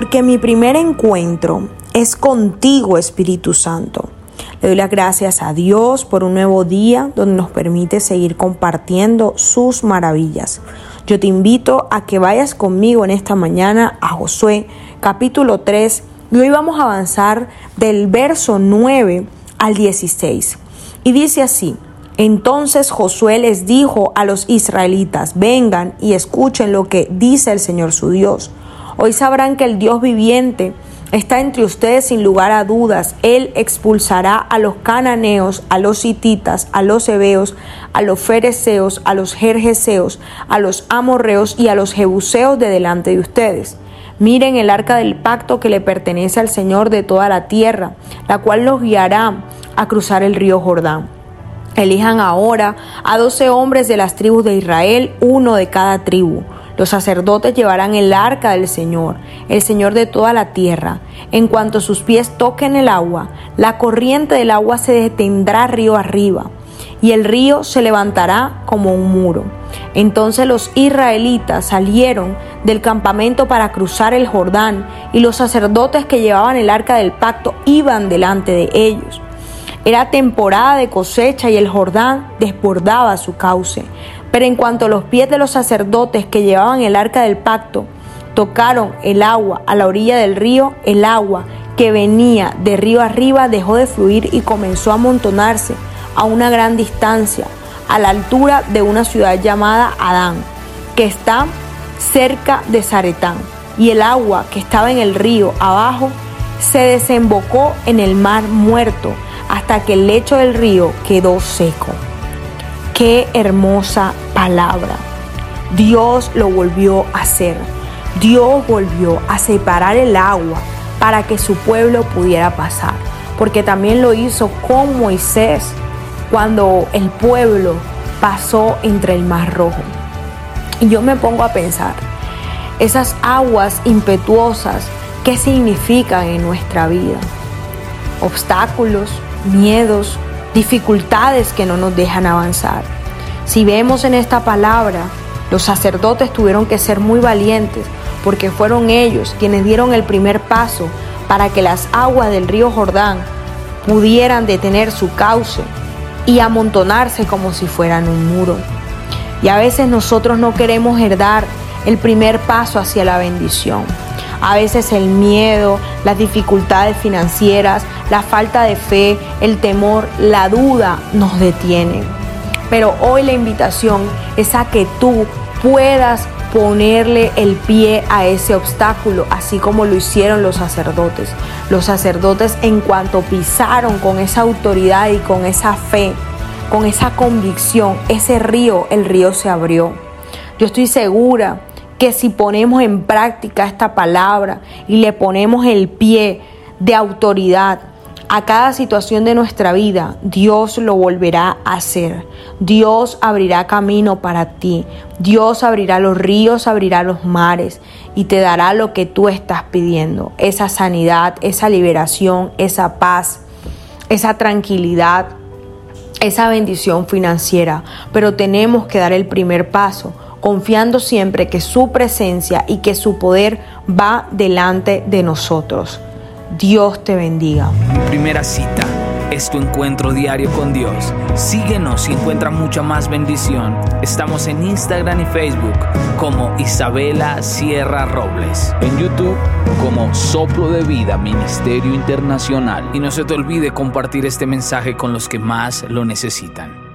porque mi primer encuentro es contigo, Espíritu Santo. Le doy las gracias a Dios por un nuevo día donde nos permite seguir compartiendo sus maravillas. Yo te invito a que vayas conmigo en esta mañana a Josué capítulo 3 y hoy vamos a avanzar del verso 9 al 16. Y dice así, entonces Josué les dijo a los israelitas, vengan y escuchen lo que dice el Señor su Dios. Hoy sabrán que el Dios viviente está entre ustedes sin lugar a dudas. Él expulsará a los cananeos, a los hititas, a los hebeos, a los fereceos, a los jerjeseos, a los amorreos y a los jebuseos de delante de ustedes. Miren el arca del pacto que le pertenece al Señor de toda la tierra, la cual los guiará a cruzar el río Jordán. Elijan ahora a doce hombres de las tribus de Israel, uno de cada tribu los sacerdotes llevarán el arca del Señor, el Señor de toda la tierra. En cuanto sus pies toquen el agua, la corriente del agua se detendrá río arriba, y el río se levantará como un muro. Entonces los israelitas salieron del campamento para cruzar el Jordán, y los sacerdotes que llevaban el arca del pacto iban delante de ellos. Era temporada de cosecha y el Jordán desbordaba su cauce. Pero en cuanto los pies de los sacerdotes que llevaban el arca del pacto tocaron el agua a la orilla del río, el agua que venía de río arriba dejó de fluir y comenzó a amontonarse a una gran distancia, a la altura de una ciudad llamada Adán, que está cerca de Zaretán. Y el agua que estaba en el río abajo se desembocó en el mar muerto hasta que el lecho del río quedó seco. Qué hermosa palabra. Dios lo volvió a hacer. Dios volvió a separar el agua para que su pueblo pudiera pasar. Porque también lo hizo con Moisés cuando el pueblo pasó entre el mar rojo. Y yo me pongo a pensar, esas aguas impetuosas, ¿qué significan en nuestra vida? Obstáculos, miedos, dificultades que no nos dejan avanzar. Si vemos en esta palabra, los sacerdotes tuvieron que ser muy valientes porque fueron ellos quienes dieron el primer paso para que las aguas del río Jordán pudieran detener su cauce y amontonarse como si fueran un muro. Y a veces nosotros no queremos herdar el primer paso hacia la bendición. A veces el miedo, las dificultades financieras, la falta de fe, el temor, la duda nos detienen. Pero hoy la invitación es a que tú puedas ponerle el pie a ese obstáculo, así como lo hicieron los sacerdotes. Los sacerdotes en cuanto pisaron con esa autoridad y con esa fe, con esa convicción, ese río, el río se abrió. Yo estoy segura que si ponemos en práctica esta palabra y le ponemos el pie de autoridad a cada situación de nuestra vida, Dios lo volverá a hacer. Dios abrirá camino para ti. Dios abrirá los ríos, abrirá los mares y te dará lo que tú estás pidiendo. Esa sanidad, esa liberación, esa paz, esa tranquilidad, esa bendición financiera. Pero tenemos que dar el primer paso confiando siempre que su presencia y que su poder va delante de nosotros. Dios te bendiga. Primera cita es tu encuentro diario con Dios. Síguenos y encuentra mucha más bendición. Estamos en Instagram y Facebook como Isabela Sierra Robles. En YouTube como Soplo de Vida Ministerio Internacional. Y no se te olvide compartir este mensaje con los que más lo necesitan.